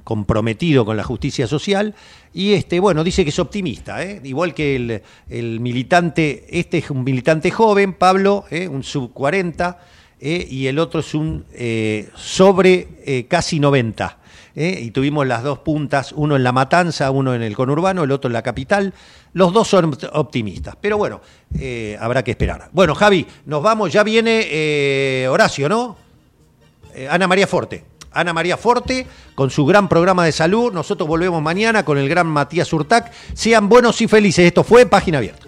comprometido con la justicia social y este bueno dice que es optimista ¿eh? igual que el, militante este es un militante joven Pablo ¿eh? un sub 40 eh, y el otro es un sobre casi 90. eh, y tuvimos las dos puntas, uno en la matanza, uno en el conurbano, el otro en la capital. Los dos son optimistas, pero bueno, habrá que esperar. Bueno, Javi, nos vamos, ya viene Horacio, ¿no? Ana María Forte. Ana María Forte con su gran programa de salud. Nosotros volvemos mañana con el gran Matías Urtac. Sean buenos y felices. Esto fue Página Abierta.